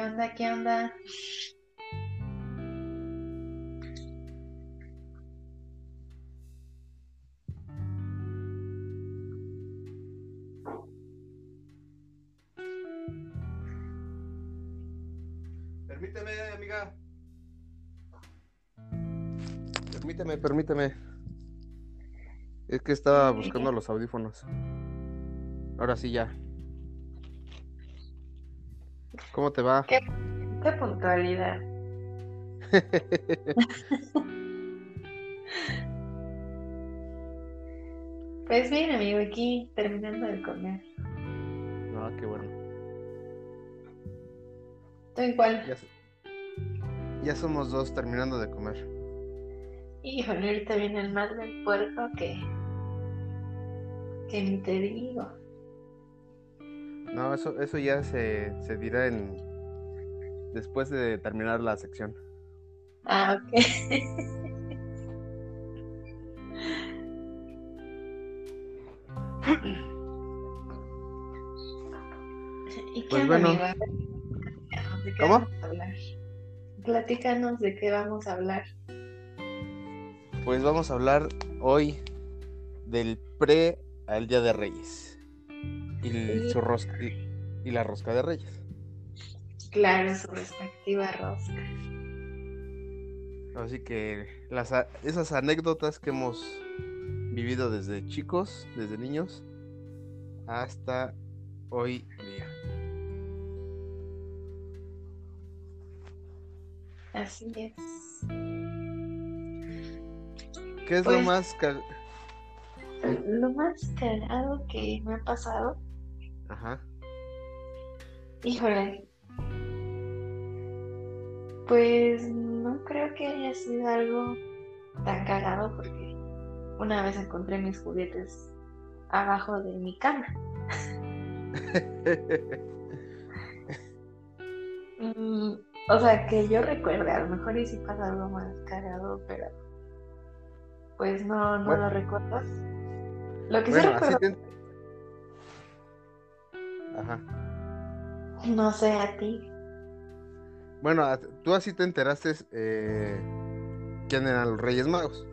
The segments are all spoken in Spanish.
¿Qué onda? ¿Qué onda? Permíteme, amiga. Permíteme, permíteme. Es que estaba buscando los audífonos. Ahora sí ya. ¿Cómo te va? ¿Qué, qué puntualidad? Pues bien, amigo, aquí terminando de comer. No, qué bueno. ¿Tú igual? Ya, ya somos dos terminando de comer. Híjole, ahorita viene el mal del puerco que... que ni te digo. No, eso, eso ya se, se dirá en después de terminar la sección. Ah, ok. ¿Y qué Pues bueno. de qué ¿Cómo? vamos a hablar. Platícanos de qué vamos a hablar. Pues vamos a hablar hoy del pre al Día de Reyes. Y, el- su rosca, y, y la rosca de Reyes. Claro, su respectiva rosca. Así que las, esas anécdotas que hemos vivido desde chicos, desde niños, hasta hoy día. Así es. ¿Qué es lo Pues- más... ca- Lo más cagado que me ha pasado, Ajá. híjole, pues no creo que haya sido algo tan cagado porque una vez encontré mis juguetes abajo de mi cama. Mm, o sea, que yo recuerde, a lo mejor y si pasa algo más cagado, pero pues no, no Bueno. lo recuerdo. Lo que sí bueno, así recuerdo, te... Ajá. no sé a ti. Bueno, tú así te enteraste eh, quién eran los Reyes Magos.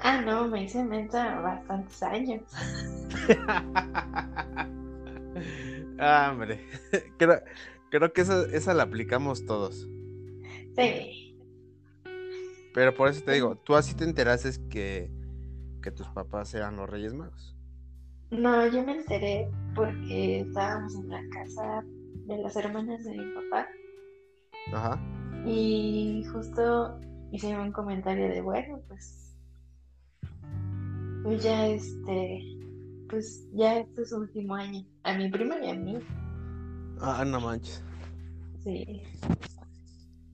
Ah, no, me hice mensa bastantes años. ah, hombre. Creo, creo que esa, esa la aplicamos todos. Sí, Pero por eso te digo, tú así te enteraste que, que tus papás eran los Reyes Magos. No, yo me enteré porque estábamos en la casa de las hermanas de mi papá Ajá. y justo hicieron un comentario de, bueno, pues, pues ya este, pues ya este es su último año, a mi prima y a mí, Ah, no manches. sí.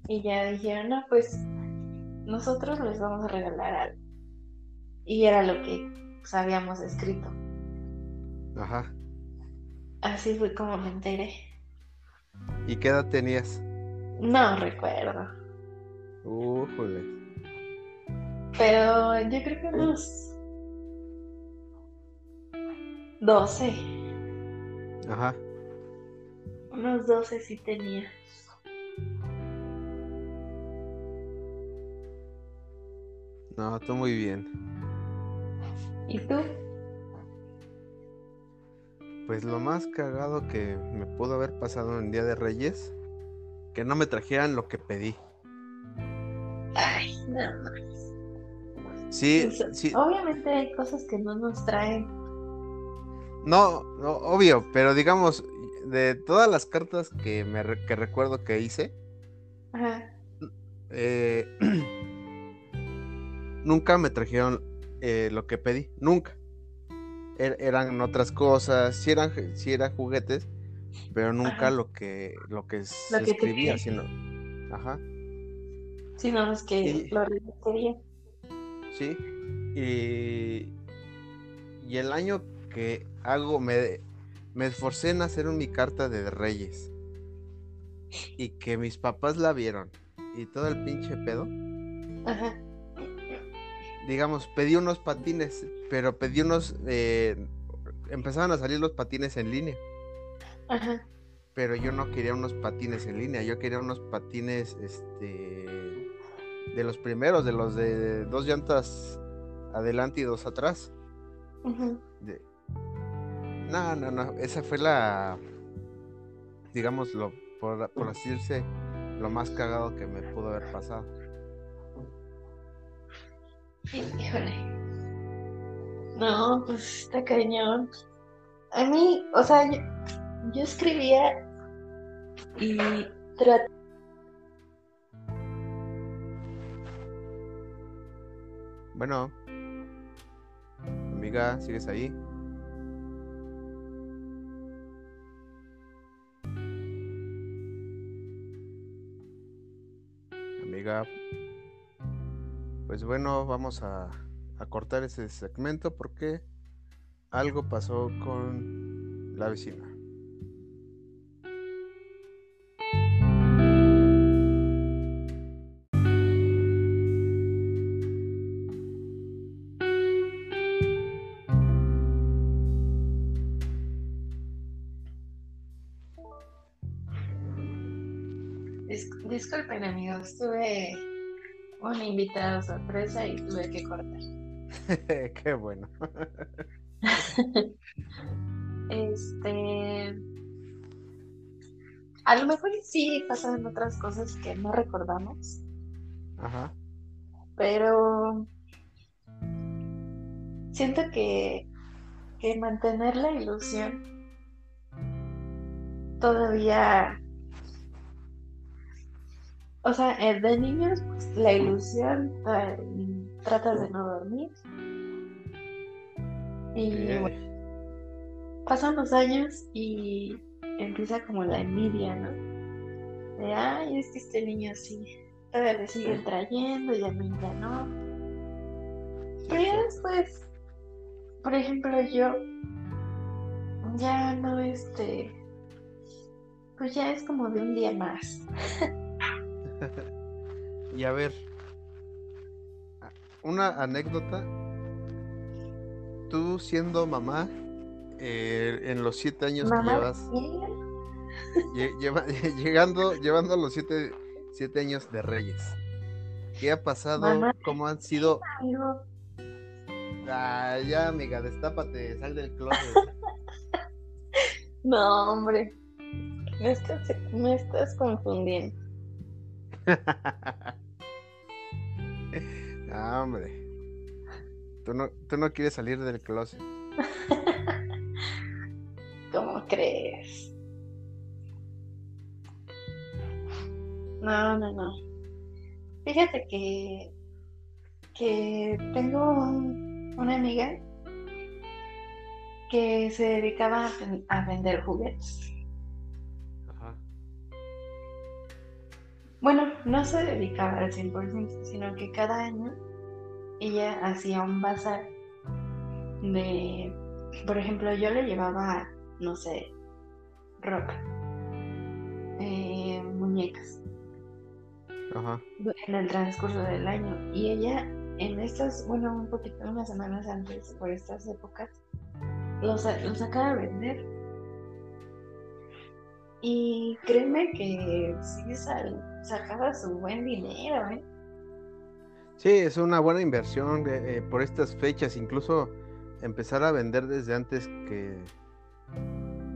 Y ya dijeron, no, pues nosotros les vamos a regalar algo. Y era lo que pues, habíamos escrito. Ajá. Así fue como me enteré. ¿Y qué edad tenías? No recuerdo. Újole. Pero yo creo que unos 12. Ajá. Unos 12 sí tenía. No, tú muy bien. ¿Y tú? Pues lo más cagado que me pudo haber pasado en Día de Reyes, que no me trajeran lo que pedí. Ay, no más. Sí, sí, Obviamente hay cosas que no nos traen. no, no, obvio, pero digamos, de todas las cartas que me que recuerdo que hice, Ajá. eh, nunca me trajeron eh, lo que pedí, nunca. Er- eran otras cosas, sí eran, sí eran juguetes, pero nunca Ajá. lo que lo que tú escribía, sino, ajá. Sí, no, es que Y- lo requería. Sí. Y, y el año que hago, me, me esforcé en hacer mi carta de Reyes. Y que mis papás la vieron. Y todo el pinche pedo. Ajá. Digamos, pedí unos patines, pero pedí unos... eh, empezaron a salir los patines en línea. Ajá. pero yo no quería unos patines en línea, yo quería unos patines, este, de los primeros, de los de dos llantas adelante y dos atrás. de... No, no, no, esa fue la, digamos, lo, por, por así decirse, lo más cagado que me pudo haber pasado. Híjole. No, pues está cañón. A mí, o sea, yo, escribía y trataba. Bueno, amiga, ¿sigues ahí? Amiga, pues bueno, vamos a, a cortar ese segmento porque algo pasó con la vecina. disculpen amigos, tuve un invitado sorpresa y tuve que cortar. Qué bueno. este. A lo mejor sí pasaban otras cosas que no recordamos. Ajá. Pero siento que, que mantener la ilusión todavía o sea, eh, de niños, pues, la ilusión, tratas de no dormir. Y pasan los años y empieza como la envidia, ¿no? De, ay, es que este niño sí, todavía le siguen trayendo y a mí ya no. Pero ya después, por ejemplo, yo ya no, este, pues ya es como de un día más. y a ver, una anécdota. Tú siendo mamá, eh, en los siete años que llevas, llegando, llevando a los siete, siete, años de Reyes. ¿Qué ha pasado? ¿Cómo han sido? Ah, ya, amiga, destápate, sal del closet. no, hombre, me estás, me estás confundiendo. no, hombre. Tú no, tú no quieres salir del closet. ¿Cómo crees? No, no, no. Fíjate que, que tengo una amiga que se dedicaba a vender juguetes. Bueno, no se dedicaba al 100%, sino que cada año ella hacía un bazar de, por ejemplo, yo le llevaba, no sé, ropa, eh, muñecas, Ajá. en el transcurso del año. Y ella, en estas, bueno, un poquito, unas semanas antes, por estas épocas, los, los sacaba a vender. Y créeme que sí sacaba su buen dinero, ¿eh? Sí, es una buena inversión eh, eh, por estas fechas, incluso empezar a vender desde antes que,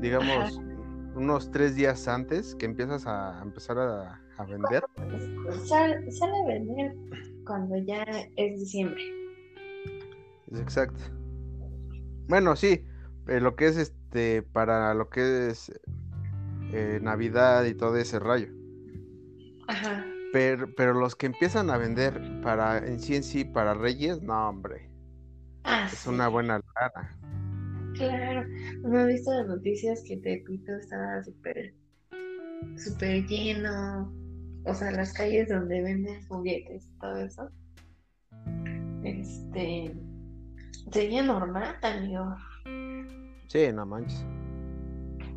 digamos, unos tres días antes que empiezas a empezar a, vender. Sale, sale, a vender cuando ya es diciembre. Exacto. Bueno, sí, eh, lo que es este, para lo que es eh, Navidad y todo ese rayo. Ajá. Pero, pero los que empiezan a vender para en sí en sí para Reyes, no, hombre. Ah, es una buena lana. Claro, no he visto las noticias que Tepito estaba súper, súper lleno. O sea, las calles donde venden juguetes y todo eso. Este. Sería normal, amigo. Sí, no manches.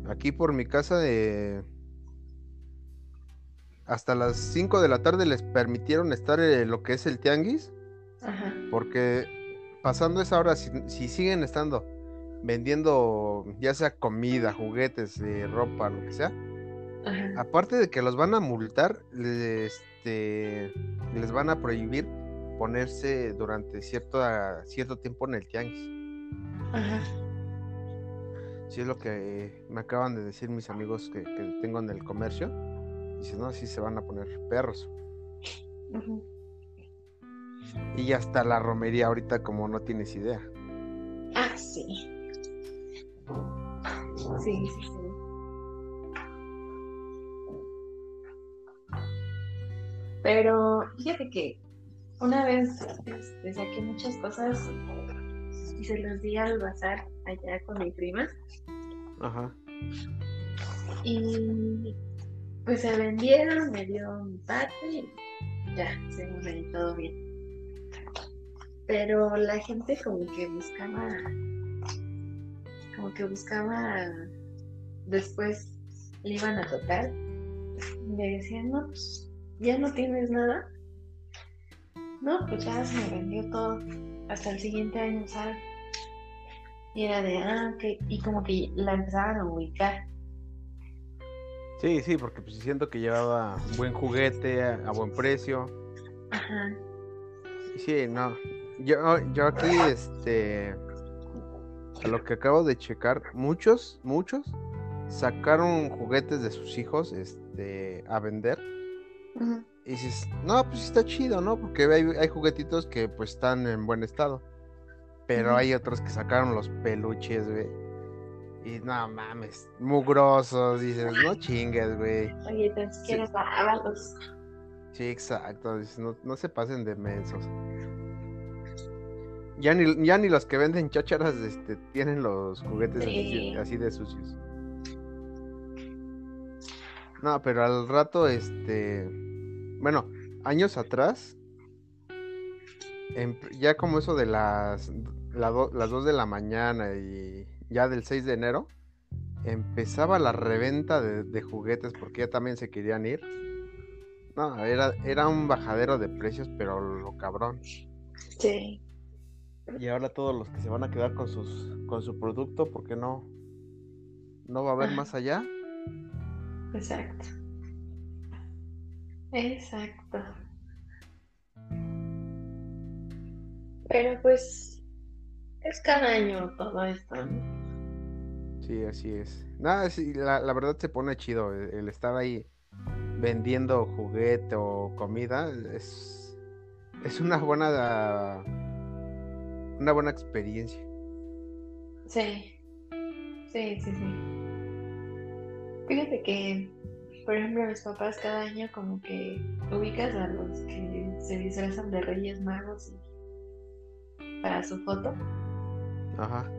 Aquí por mi casa de... Hasta las 5 de la tarde les permitieron estar en lo que es el tianguis. Ajá. Porque pasando esa hora, si, siguen estando vendiendo ya sea comida, juguetes, ropa, lo que sea, aparte de que los van a multar, este, les van a prohibir ponerse durante cierto, cierto tiempo en el tianguis. Ajá. Sí, es lo que me acaban de decir mis amigos que, tengo en el comercio. Dicen, no, sí se van a poner perros. Y hasta la romería ahorita como no tienes idea. Ah, sí. Sí, sí, sí. Pero fíjate que una vez este, saqué muchas cosas y se los di al bazar allá con mi prima. Ajá. Y pues se vendieron, me dio mi parte y ya, se me todo bien. Pero la gente como que buscaba, como que buscaba, después le iban a tocar, me decían, no, pues ya no tienes nada. No, pues ya se me vendió todo hasta el siguiente año, ¿sabes? Y era de, ah, ok, y como que la empezaban a ubicar. Sí, sí, porque pues siento que llevaba buen juguete a, buen precio. Ajá. Sí, no. Yo, yo aquí, este, a lo que acabo de checar, muchos, muchos sacaron juguetes de sus hijos, este, a vender. Y dices, no, pues está chido, ¿no? Porque hay, hay, juguetitos que pues están en buen estado. Pero hay otros que sacaron los peluches, güey. Y no mames, mugrosos, dices, no chingues, güey. Oye, te quieres sí. Sí, exacto, no, no se pasen de mensos. Ya ni, ya ni los que venden chácharas este, tienen los juguetes así, de sucios. No, pero al rato, este. Bueno, años atrás. ya como eso de las, las 2 de la mañana y ya del 6 de enero. Empezaba la reventa de, de juguetes porque ya también se querían ir. No, era, era un bajadero de precios, pero lo cabrón. Sí. Y ahora todos los que se van a quedar con sus con su producto, porque no no va a haber más allá. Exacto. Exacto. Pero pues es cada año todo esto. Sí, así es. Nada, sí, la, la, verdad se pone chido el, estar ahí vendiendo juguete o comida. Es, es una buena una buena experiencia. Sí, sí, sí, sí. Fíjate que, por ejemplo, mis papás cada año como que ubicas a los que se disfrazan de Reyes Magos para su foto. Ajá.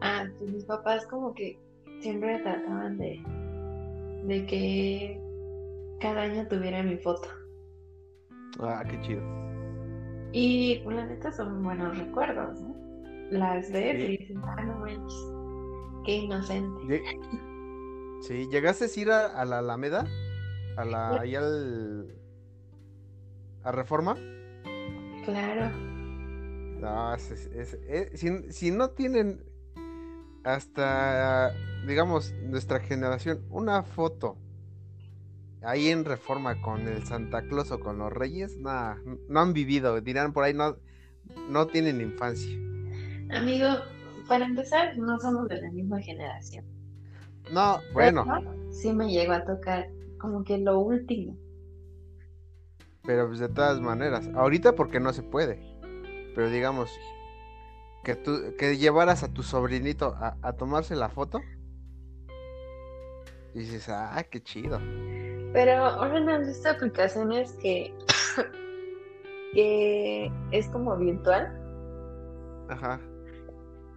Ah, pues mis papás como que siempre trataban de, de que cada año tuviera mi foto. Ah, qué chido. Y pues, la neta son buenos recuerdos, ¿no? Las ves y dices, ah, no manches, qué inocente. Sí, ¿llegaste a ir a, la Alameda? A la, ahí al... ¿A Reforma? Claro. No, es, si, si no tienen hasta, digamos, nuestra generación, una foto ahí en Reforma con el Santa Claus o con los Reyes, nada, no han vivido, dirán por ahí, no, no tienen infancia. Amigo, para empezar, no somos de la misma generación. No, bueno. sí me llegó a tocar como que lo último. Pero pues de todas maneras, ahorita porque no se puede. Pero digamos, que tú, que llevaras a tu sobrinito a, a tomarse la foto. Y dices, ah, qué chido. Pero ahora no has visto aplicaciones que, que es como virtual. Ajá.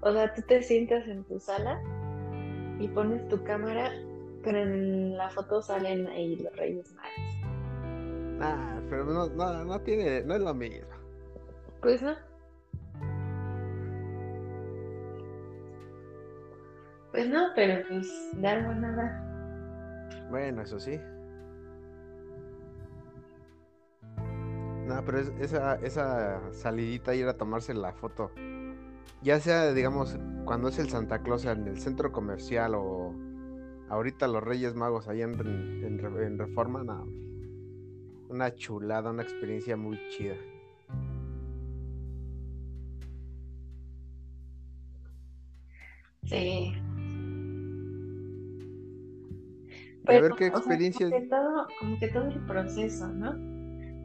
O sea, tú te sientas en tu sala y pones tu cámara, pero en la foto salen ahí los Reyes Magos. Ah, pero no, no, no tiene, no es lo mismo. Pues no. Pues no, pero pues de algo nada. Bueno, eso sí. No, pero esa, esa salidita ir a tomarse la foto. Ya sea, digamos, cuando es el Santa Claus en el centro comercial o ahorita los Reyes Magos en, en, en Reforma, no, una chulada, una experiencia muy chida. Sí. A ver qué experiencias. como, que todo, como, que todo, el proceso, ¿no?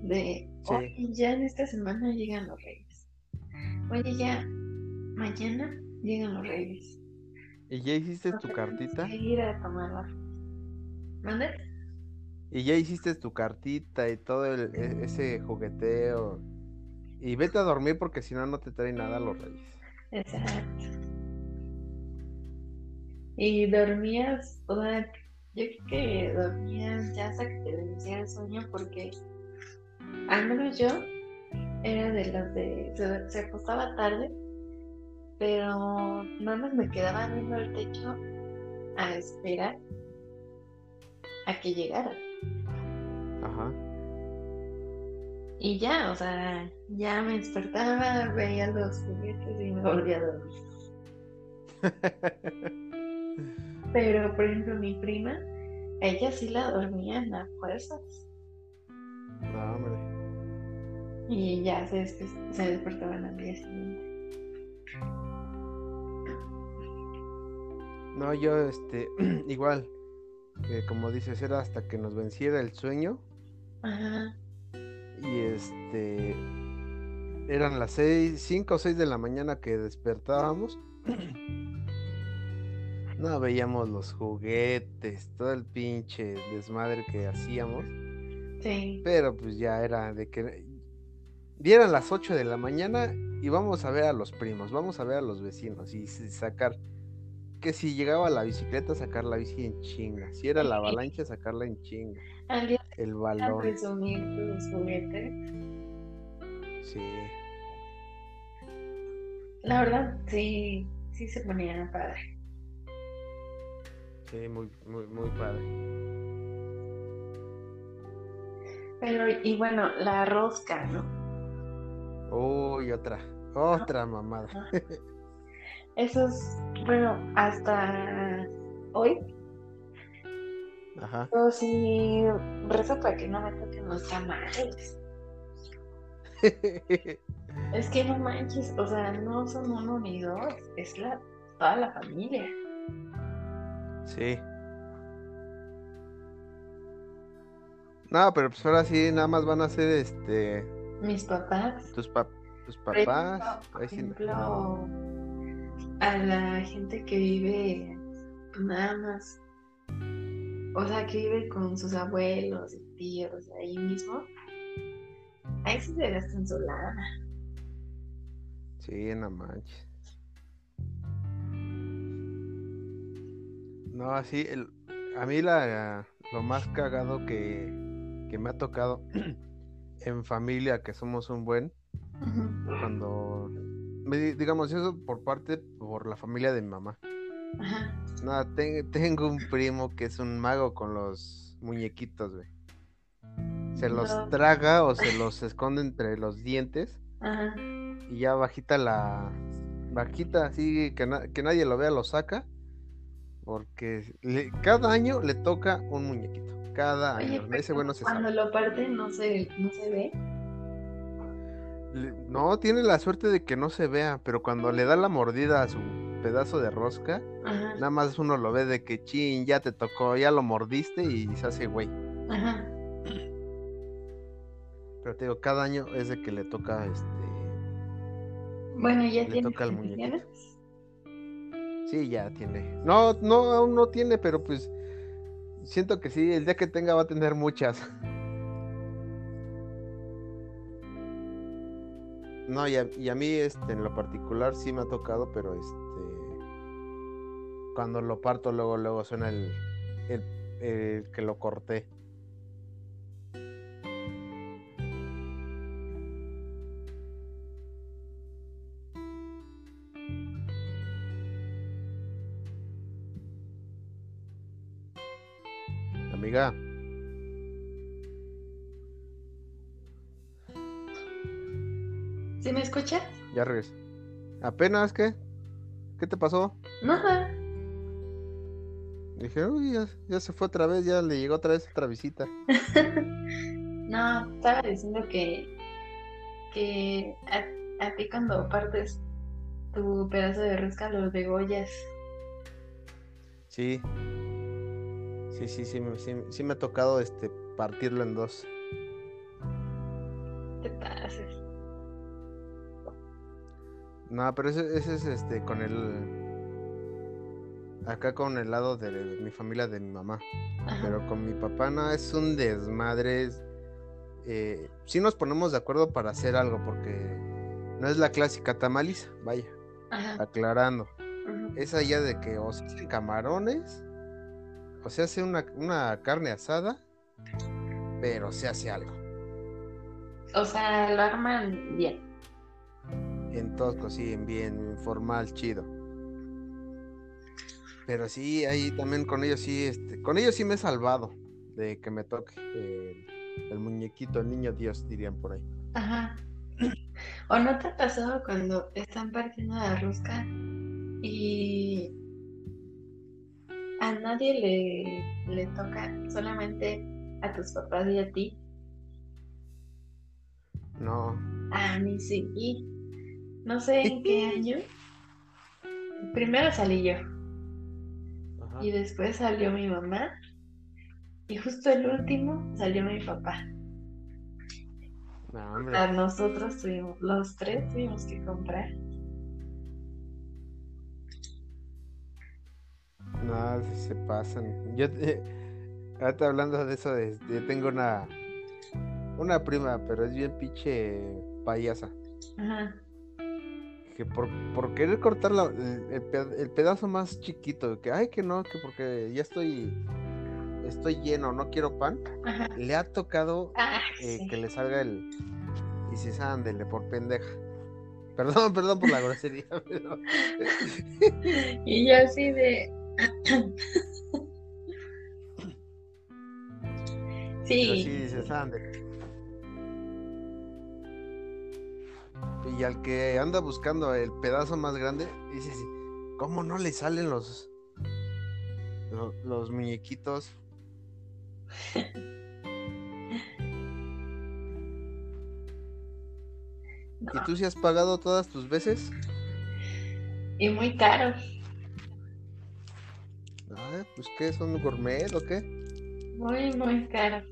De, oye, ya en esta semana llegan los reyes. Oye, ya mañana llegan los reyes. ¿Y ya hiciste tu cartita? ir a tomarla. ¿Mande? Y ya hiciste tu cartita y todo el, e, ese jugueteo. Y vete a dormir porque si no, no te trae nada los reyes. Exacto. Y dormías, sea, yo creo que dormías ya hasta que te vencía el sueño porque al menos yo era de las de se, se acostaba tarde pero nada más me quedaba viendo el techo a esperar a que llegara. Ajá. Y ya, o sea, ya me despertaba, veía los juguetes y me volvía a dormir. Pero, por ejemplo, mi prima, ella sí la dormía en las fuerzas. No, hombre. Y ya se, se despertaba en el día siguiente. No, yo, este, igual, como dices, era hasta que nos venciera el sueño. Ajá. Y este, eran las seis, cinco o seis de la mañana que despertábamos. no veíamos los juguetes, todo el pinche desmadre que hacíamos. Sí. Pero pues ya era de que dieran las ocho de la mañana y vamos a ver a los primos, vamos a ver a los vecinos y sacar que si llegaba la bicicleta, sacar la bici en chinga. Si era la avalancha, sacarla en chinga. El balón. presumir tus juguetes. Sí. La verdad, sí, sí se ponía padre. Sí, muy, muy, muy padre. Pero, y bueno, la rosca, ¿no? Uy, otra, otra mamada. Eso es, bueno, hasta hoy. Ajá. Yo sí rezo para que no me toquen los tamales. es que no manches, o sea, no son uno ni dos, es la, toda la familia. Sí. No, pero pues ahora sí, nada más van a ser este. Mis papás. Tus, tus papás. Por ejemplo, a la gente que vive nada más, o sea, que vive con sus abuelos y tíos ahí mismo, ahí sí se gastan su lana. Sí, no manches. No, así, el, a mí la, lo más cagado que, que me ha tocado en familia, que somos un buen, cuando digamos eso por parte, por la familia de mi mamá. Ajá. No, tengo un primo que es un mago con los muñequitos, güey. Se los traga o se los esconde entre los dientes. Ajá. Y ya bajita la... Bajita así que, que nadie lo vea, lo saca. Porque cada año le toca un muñequito. Cada año. Ese bueno se cuando lo parte no se, no se ve. No, tiene la suerte de que no se vea, pero cuando le da la mordida a su pedazo de rosca, nada más uno lo ve de que chin, ya te tocó, ya lo mordiste y se hace güey. Ajá. Pero te digo, cada año es de que le toca este. Bueno, ya le tiene. toca el muñequito. Sí, ya tiene. No, no, aún no tiene, pero pues siento que sí, el día que tenga va a tener muchas. No, y a, mí este, en lo particular sí me ha tocado, pero este cuando lo parto luego luego suena el, el, que lo corté. ¿Apenas qué? ¿Qué te pasó? Nada. Dije, uy, ya, se fue otra vez, ya le llegó otra vez otra visita. no, estaba diciendo que, que a, a, ti cuando partes tu pedazo de rosca los degollas. Sí. Sí, sí, sí, sí, sí me ha tocado este partirlo en dos. Te pases. No, pero ese, ese es este con el acá con el lado de mi familia de mi mamá. Pero con mi papá no, es un desmadre. Eh, sí nos ponemos de acuerdo para hacer algo, porque no es la clásica tamaliza, vaya, aclarando. Es allá de que o se hacen camarones, o se hace una, una carne asada, pero se hace algo. O sea, lo arman bien. En todo, sí, bien, formal, chido. Pero sí, ahí también con ellos sí, este, con ellos sí me he salvado de que me toque el muñequito, el niño Dios, dirían por ahí. Ajá. ¿O no te ha pasado cuando están partiendo la rosca y a nadie le, le toca, solamente a tus papás y a ti? No. A mí sí. No sé en qué año. Primero salí yo. Y después salió mi mamá. Y justo el último salió mi papá. a nosotros tuvimos, los tres tuvimos que comprar. No, se pasan. Yo, eh, ahorita hablando de eso, de, yo tengo una, una prima, pero es bien pinche payasa. Ajá que por, por querer cortar el, pedazo más chiquito, que ay que no, que porque ya estoy estoy lleno, no quiero pan, le ha tocado ah, eh, que le salga el y se ándele por pendeja. Perdón, perdón por la grosería, pero... y yo así de sí. sí, dices, ándele. Y al que anda buscando el pedazo más grande, dice, ¿cómo no le salen los, los, muñequitos? ¿Y tú si has pagado todas tus veces? Y muy caro. Ah, pues qué, son gourmet o qué? Muy, muy caro.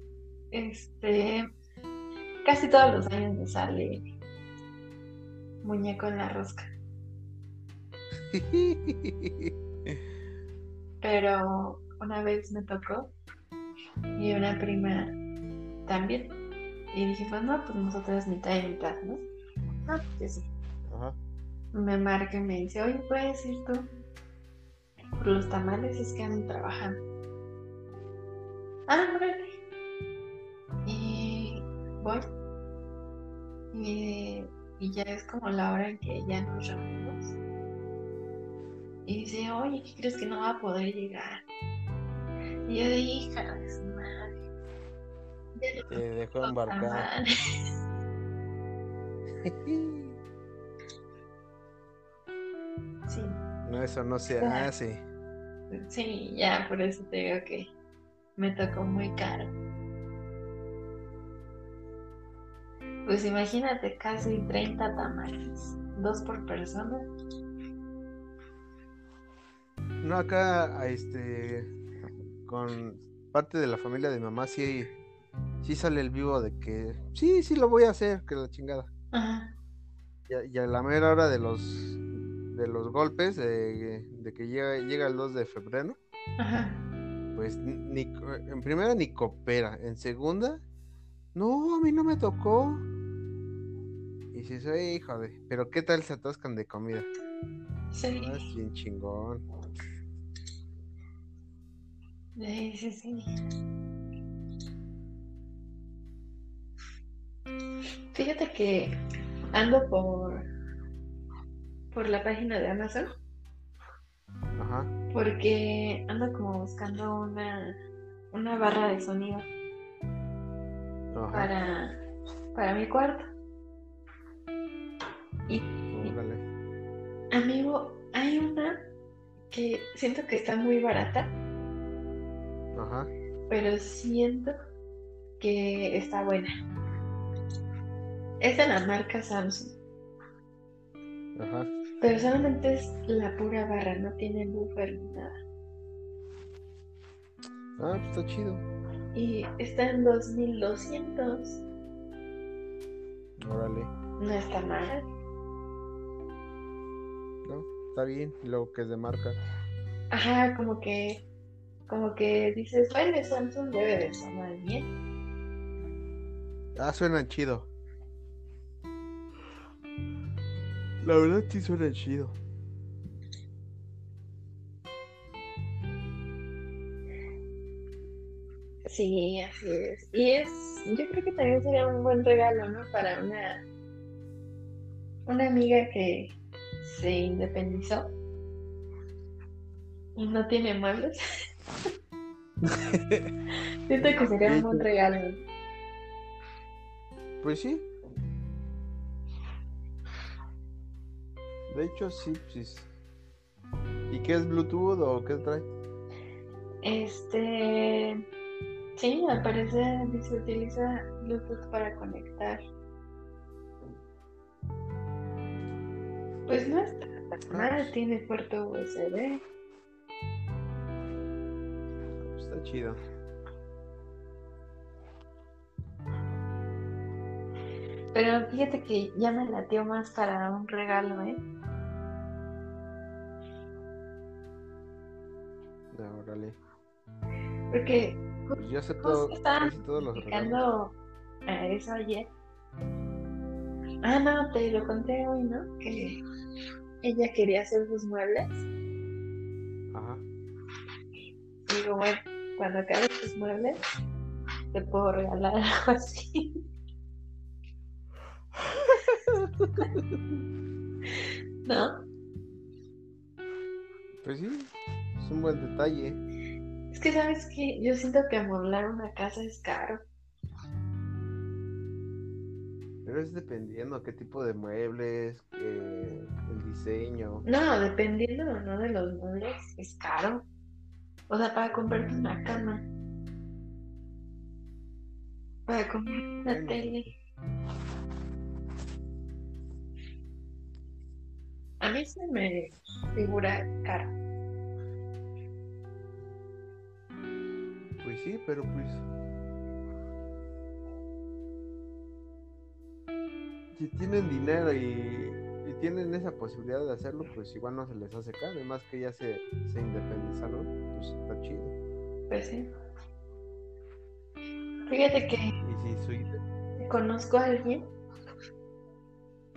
Este, casi todos los años me sale muñeco en la rosca. Pero una vez me tocó y una prima también. Y dije, pues no, pues nosotros mitad y mitad, ¿no? No, pues sí. Me marca y me dice, oye, ¿puedes ir tú? Por los tamales es que andan trabajando. Ah. Y voy. Y y ya es como la hora en que ya nos reunimos. Y dice, oye, ¿qué crees que no va a poder llegar? Y yo de hija de su madre. Te dejó embarcar. sí. No, eso no se hace. Sí, ya, por eso te digo que me tocó muy caro. Pues imagínate, casi 30 tamales, dos por persona. No, acá, este, con parte de la familia de mamá, sí, sí sale el vivo de que, sí, sí lo voy a hacer, que la chingada. Ajá. Y, a, la mera hora de los, de los golpes, de, que llega, llega el 2 de febrero, Ajá. pues ni, en primera ni coopera, en segunda, no, a mí no me tocó. Y si soy hijo de. Pero ¿qué tal se atascan de comida? Sí. Es bien chingón. Sí, sí, sí. Fíjate que ando por por la página de Amazon. Ajá. Porque ando como buscando una una barra de sonido para para mi cuarto. Y, amigo, hay una que siento que está muy barata Ajá. pero siento que está buena. Es de la marca Samsung, Ajá. pero solamente es la pura barra, no tiene buffer ni nada. Ah, pues está chido. Y está en 2200, Órale. no está mal. No, está bien. Y luego que es de marca. Ajá, como que, como que dices, bueno, Samsung debe de sonar bien. Ah, suenan chido. La verdad sí suenan chido. Sí, así es. Y es, yo creo que también sería un buen regalo, ¿no? Para una, una amiga que se independizó y no tiene muebles. Siento que sería un buen regalo. Pues sí. De hecho, sí, sí. ¿Y qué es Bluetooth o qué trae? Este, sí, al parecer se utiliza Bluetooth para conectar. Pues no está tan mal, tiene puerto USB. Está chido. Pero fíjate que ya me latió más para un regalo, ¿eh? Órale. Porque Pues yo sé todo, casi todos los regalos. a eso ayer. Ah, no, te lo conté hoy, ¿no? Que ella quería hacer sus muebles. Ajá. Digo, bueno, cuando acabes tus muebles, te puedo regalar algo así. ¿No? Pues sí, es un buen detalle. Es que sabes que yo siento que amueblar una casa es caro. Pero es dependiendo qué tipo de muebles, eh, el diseño. No, dependiendo o no de los muebles, es caro. O sea, para comprarte una cama. Para comprar una Bueno. tele. A mí se me figura caro. Pues sí, pero pues. Si tienen dinero y, y tienen esa posibilidad de hacerlo, pues igual no se les hace caro. Y más que ya se, se independizaron, pues está chido. Pues sí. Fíjate que Y si conozco a alguien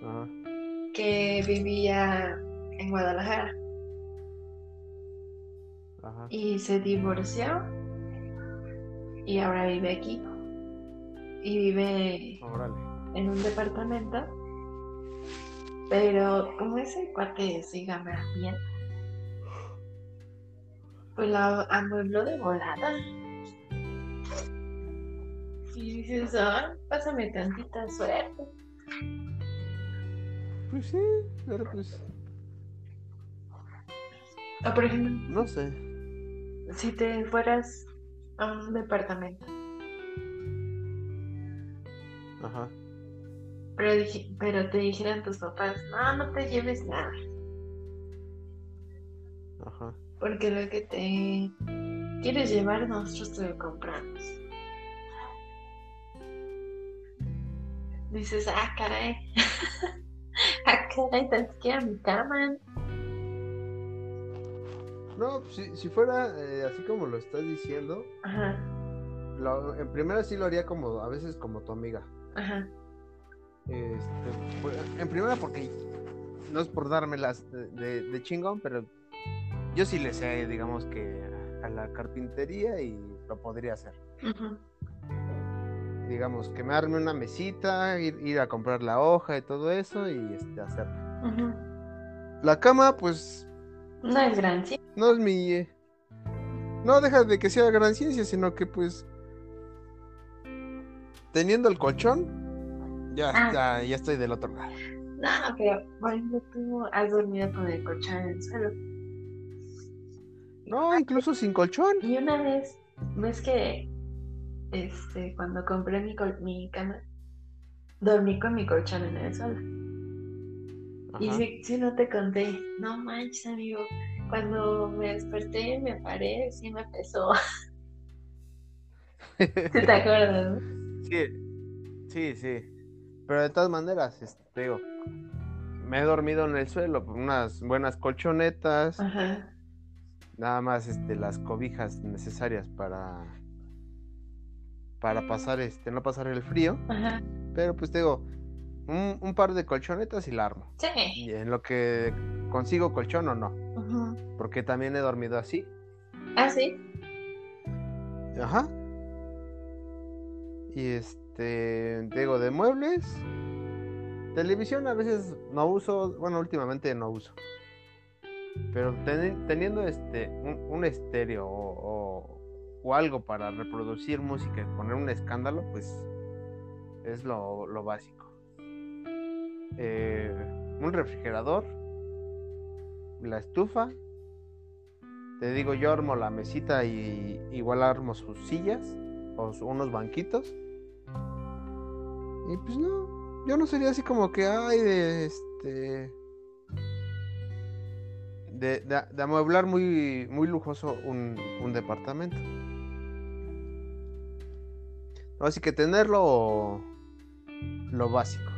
Ajá, que vivía en Guadalajara ajá. y se divorció y ahora vive aquí. Y vive Órale. en un departamento, pero como ese cuate sí gana bien, pues la amuebló de volada. Y dices, ah, pásame tantita suerte. Pues sí, pero pues. O por ejemplo, No sé. si te fueras a un departamento, Ajá. pero, dije- pero te dijeran tus papás, no, no te lleves nada, Ajá. porque lo que te quieres llevar nosotros te lo compramos. Dices, ah, caray, ah, caray, tan siquiera mi cama. No, si, si fuera eh, así como lo estás diciendo, Ajá, lo- en primera sí lo haría como, a veces como tu amiga. ajá, Este, pues, en primera porque no es por dármelas de, de, de chingón, pero yo sí le sé, digamos que a la carpintería y lo podría hacer. Digamos que me arme una mesita, ir, ir a comprar la hoja y todo eso y este, hacerlo. ujú. La cama, pues No es gran, sí. No es mi... eh, No deja de que sea gran ciencia, sino que pues... Teniendo el colchón, ya, Ah. ya, ya estoy del otro lado. No, pero por ejemplo, tú has dormido con el colchón en el suelo. No, incluso sin colchón. Y una vez no es que este, cuando compré mi, mi cama, dormí con mi colchón en el suelo. Y si, si, no te conté, no manches, amigo, cuando me desperté, me paré, sí me pesó. ¿Te acuerdas? Sí, sí, sí. Pero de todas maneras, este, digo, me he dormido en el suelo, unas buenas colchonetas, nada más este, las cobijas necesarias para para pasar este, no pasar el frío. Pero pues digo, un, par de colchonetas y la armo. Sí. Y en lo que consigo colchón o no. Porque también he dormido así. Ah, sí. Ajá. Y este, digo, de muebles. Televisión a veces no uso, bueno, últimamente no uso. Pero teniendo este un, estéreo o, algo para reproducir música y poner un escándalo, pues es lo, básico. Eh, un refrigerador, la estufa. Te digo, yo armo la mesita y igual armo sus sillas o unos banquitos. Y pues no, yo no sería así como que, ay, de este. De, amueblar muy, muy lujoso un, departamento. Así que tenerlo lo básico.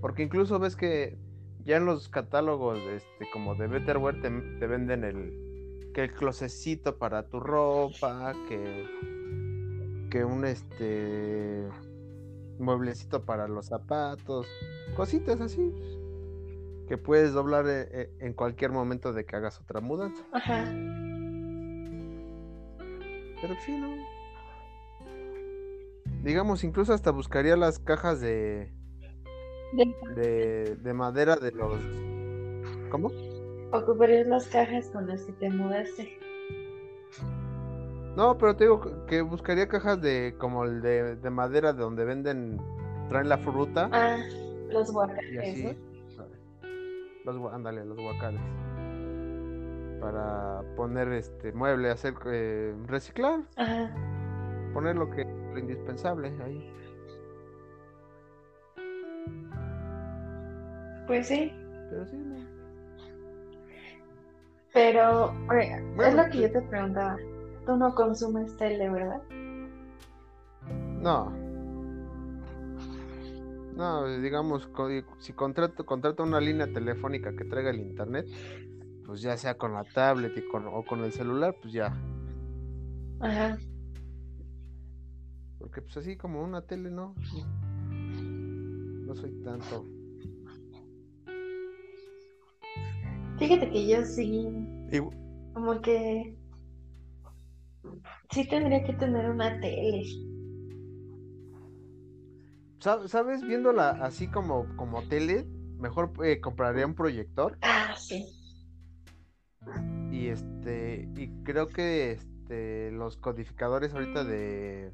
Porque incluso ves que ya en los catálogos este, como de Betterware te, te venden el que el closecito para tu ropa, que que un este mueblecito para los zapatos, cositas así que puedes doblar eh, eh, en cualquier momento de que hagas otra mudanza. Ajá. Pero sí, ¿no? Digamos, incluso hasta buscaría las cajas de de, de madera de los ¿Cómo? Ocuparías las cajas con las que te mudaste. No, pero te digo que buscaría cajas de como el de, madera de donde venden, traen la fruta. Ah, los guacales. Los, ándale, los guacales. Para poner este mueble, hacer eh, reciclar. Ajá. Poner lo que lo indispensable ahí. Pues sí. Pero sí, no. Pero, es lo que yo te preguntaba. Tú no consumes tele, ¿verdad? No. No, digamos, si contrato, contrato una línea telefónica que traiga el internet, pues ya sea con la tablet y con, o con el celular, pues ya. Ajá. Porque pues así como una tele, no. No soy tanto. Fíjate que yo sí. Como que Sí tendría que tener una tele. ¿Sabes? Viéndola así como, como tele, mejor eh, compraría un proyector. Ah, sí. Y este, y creo que este, los codificadores ahorita de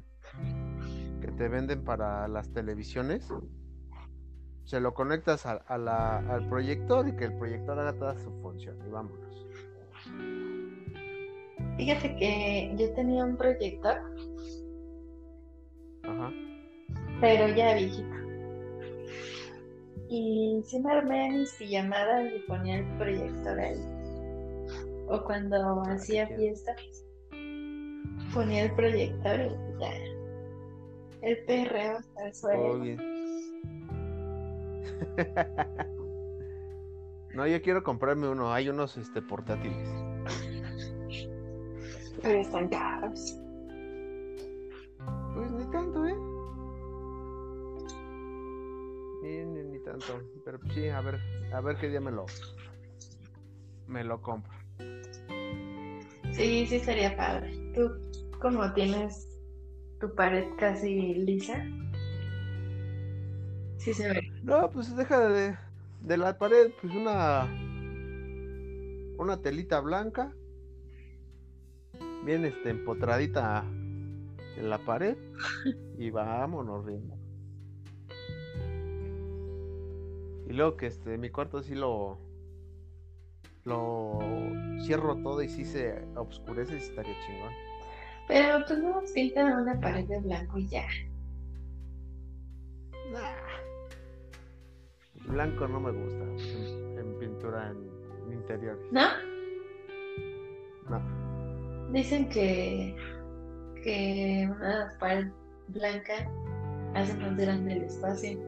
que te venden para las televisiones, se lo conectas a, al proyector y que el proyector haga toda su función y vámonos. Fíjate que yo tenía un proyector. Ajá. Pero ya viejito. Y si me armé mis pijamadas y ponía el proyector ahí. O cuando ah, hacía fiestas, ponía el proyector y ya. El perreo hasta el suelo. no, yo quiero comprarme uno. Hay unos este, portátiles. Pero están caros. Pues ni tanto, ¿eh? Ni, ni, tanto. Pero pues sí, a ver, a ver qué día me lo me lo compro. Sí, sí sería padre. Tú, como tienes tu pared casi lisa, sí se ve. No, pues deja de, de la pared, pues una una telita blanca bien este, empotradita en la pared y vámonos riendo. Y luego que este mi cuarto sí lo lo cierro todo y sí se oscurece y estaría chingón. Pero pues no pintan una pared de blanco y ya. Blanco no me gusta en, pintura en, interiores. ¿No? No. Dicen que, que una pared blanca hace más grande el espacio.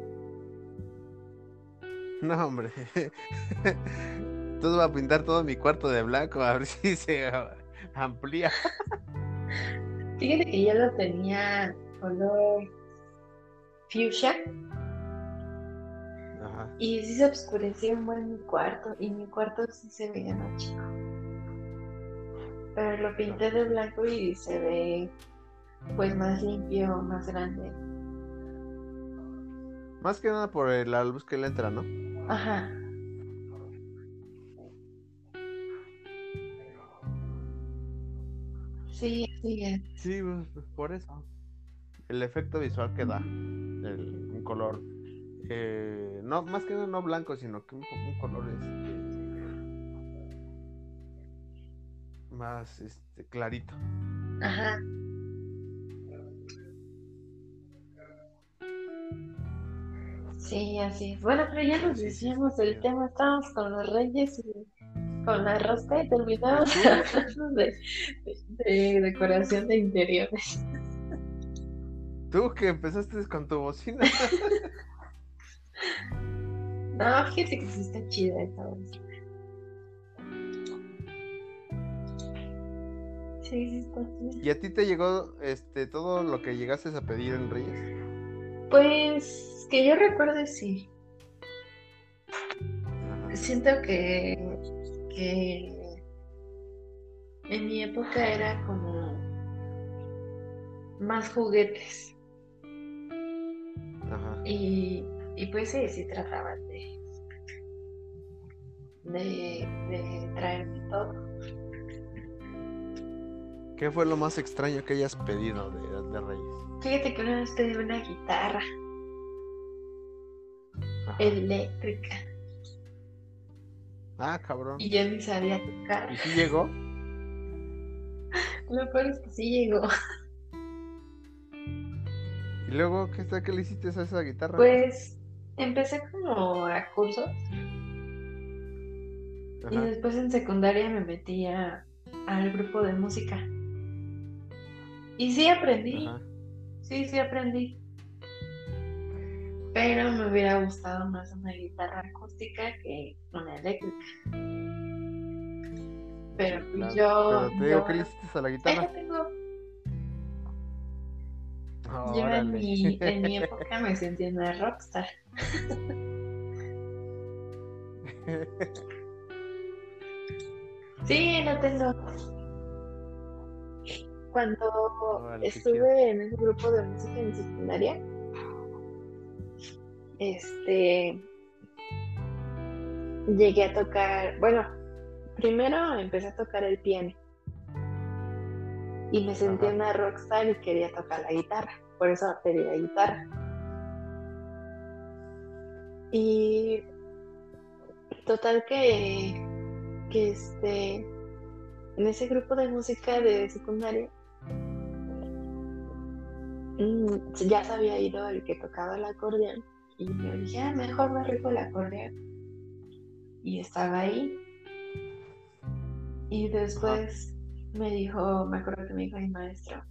No, hombre. Entonces voy a pintar todo mi cuarto de blanco a ver si se amplía. Fíjate que yo lo tenía color fuchsia. Ajá. Y sí se oscureció un buen mi cuarto. Y mi cuarto sí se veía más chico. Pero lo pinté de blanco y se ve pues más limpio, más grande. Más que nada por la luz que le entra, ¿no? Ajá. Sí, sí es. Sí, pues, por eso. El efecto visual que da. El, un color. Eh, no, más que no blanco, sino que un, un color este, más este, clarito. Ajá. Sí, así es. Bueno, pero ya nos decíamos el tema, estábamos con los reyes y con la rosca y terminamos hablando de, de- de decoración de interiores. Tú que empezaste con tu bocina. No, fíjate que sí está chida esta bocina. Sí, sí está chida. ¿Y a ti te llegó este todo lo que llegaste a pedir en Reyes? Pues que yo recuerde sí. Siento que, que en mi época era como más juguetes Ajá. y, y pues sí, sí trataban de, de, de traerme todo. ¿Qué fue lo más extraño que hayas pedido de, de Reyes? Fíjate que una vez pedí una guitarra Ajá. eléctrica Ah, cabrón. y yo ni sabía tocar. ¿Y si llegó? Lo peor es que sí llegó. ¿Y luego qué está que le hiciste a esa guitarra? Pues empecé como a cursos y después en secundaria me metí a- al grupo de música. Y sí aprendí, Ajá. sí, sí aprendí. Pero me hubiera gustado más una guitarra acústica que una eléctrica. Pero Claro. yo, Pero te digo, yo, ¿qué le hiciste a la ahí guitarra? la tengo. Yo en mi, en mi época me sentí una rockstar. Sí, la tengo. Cuando estuve en ese grupo de música en secundaria, este, llegué a tocar, bueno, primero empecé a tocar el piano y me sentí Ajá. una rockstar y quería tocar la guitarra, por eso pedí la guitarra. Y total que, que este, en ese grupo de música de secundaria, mm, ya se había ido el que tocaba el acordeón y yo dije, ah, mejor me rifo el acordeón. Y estaba ahí. Y después me dijo, me acuerdo que me dijo mi maestro,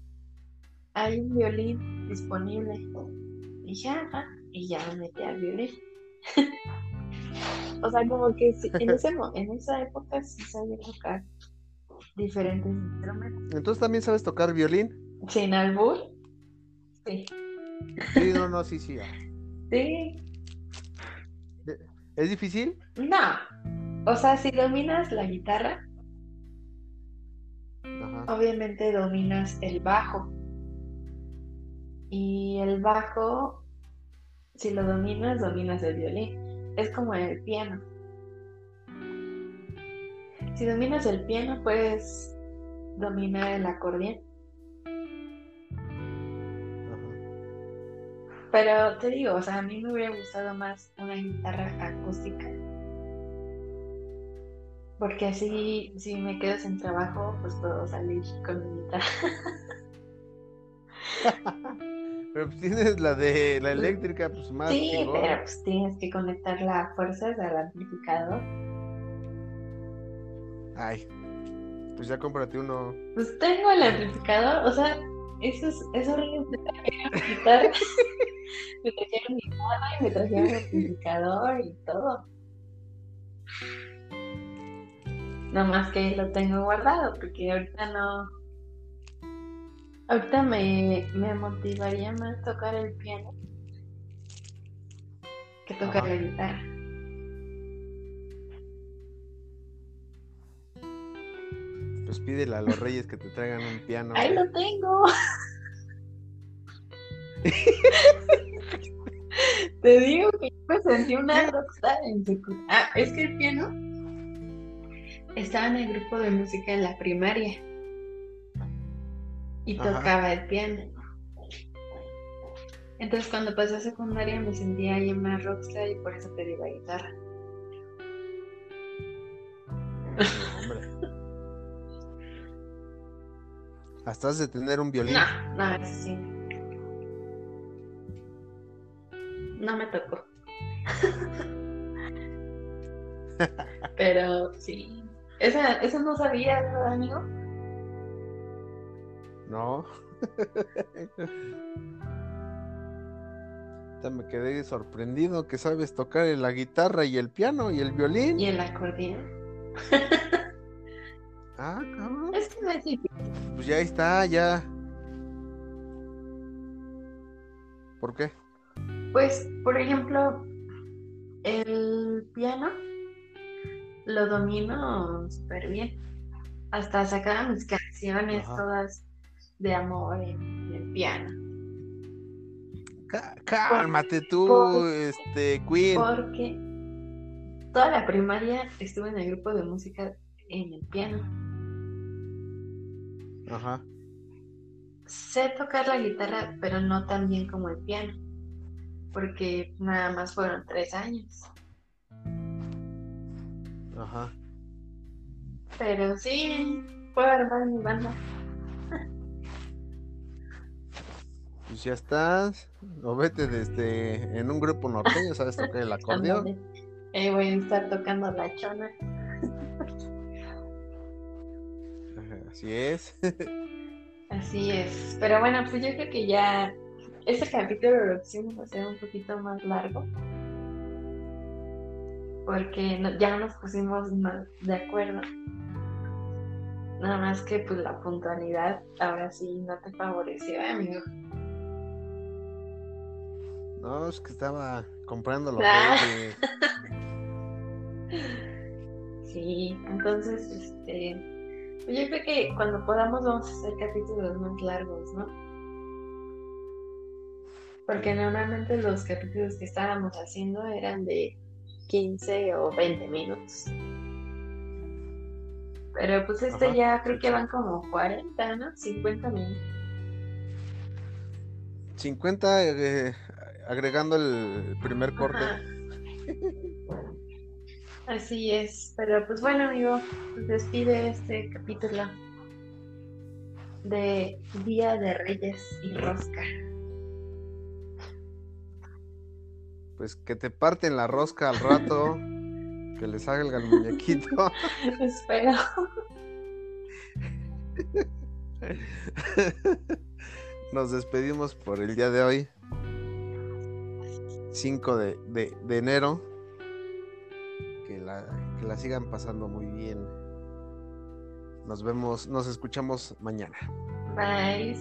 hay un violín disponible. dije, ajá, y ya me metí al violín. o sea, como que en, ese, en esa época sí sabía tocar diferentes instrumentos. Entonces también sabes tocar violín. Sin albur, sí. Sí, no, no, sí, sí. Sí, ¿Es difícil? no. O sea, si dominas la guitarra, Ajá. obviamente dominas el bajo. Y el bajo, si lo dominas, dominas el violín. Es como el piano. Si dominas el piano, puedes dominar el acordeón. Pero te digo, o sea, a mí me hubiera gustado más una guitarra acústica. Porque así, si me quedo sin trabajo, pues puedo salir con mi guitarra. Pero pues tienes la de la eléctrica, pues más. Sí, pero pues tienes que conectar la fuerza al amplificador. Ay, pues ya cómprate uno. Pues tengo el amplificador, o sea, eso es, es horrible. Me trajeron mi guitarra, me trajeron mi guitarra y me trajeron el amplificador y todo. No más que lo tengo guardado, porque ahorita no. Ahorita me, me motivaría más tocar el piano que tocar Ajá. la guitarra. Pues pídele a los reyes que te traigan un piano. ¡Ahí lo tengo! Te digo que yo me sentí una rockstar en secu- Ah, es que el piano estaba en el grupo de música en la primaria y Ajá. tocaba el piano. Entonces cuando pasé a secundaria me sentía ahí más rockstar y por eso pedí la guitarra. Hombre. Hasta has de tener un violín. No, no, eso sí. No me tocó. Pero sí. Esa, eso no sabía, ¿verdad, amigo? No. Me quedé sorprendido que sabes tocar la guitarra y el piano y el violín. Y el acordeón. Ah, cabrón. Es que no es difícil. Pues ya está, ya. ¿Por qué? Pues, por ejemplo, el piano lo domino súper bien. Hasta sacaba mis canciones Ajá. todas de amor en el piano. Cá- Cálmate tú, este, Queen. Porque toda la primaria estuve en el grupo de música en el piano. Ajá. Sé tocar la guitarra, pero no tan bien como el piano. Porque nada más fueron tres años. Ajá. Pero sí, puedo armar mi banda. Pues ya estás. O vete desde en un grupo norteño, sabes tocar el acordeón. Ahí voy a estar tocando la chona. Así es. Así es. Pero bueno, pues yo creo que ya este capítulo lo quisimos hacer un poquito más largo. Porque no- ya nos pusimos más de acuerdo. Nada más que pues la puntualidad ahora sí no te favoreció, amigo. No, es que estaba comprando los Ah. Sí, entonces, este, pues yo creo que cuando podamos vamos a hacer capítulos más largos, ¿no? Porque normalmente los capítulos que estábamos haciendo eran de 15 o 20 minutos. Pero pues este Ajá. ya creo que van como 40, ¿no? 50 minutos. 50 eh, agregando el primer corte. Ajá. Así es, pero pues bueno, amigo, pues despide este capítulo de Día de Reyes y Rosca. Pues que te parten la rosca al rato. Que le salga el muñequito. Espero. Nos despedimos por el día de hoy. 5 de, de- de enero. Que la, que la sigan pasando muy bien. Nos vemos, nos escuchamos mañana. Bye.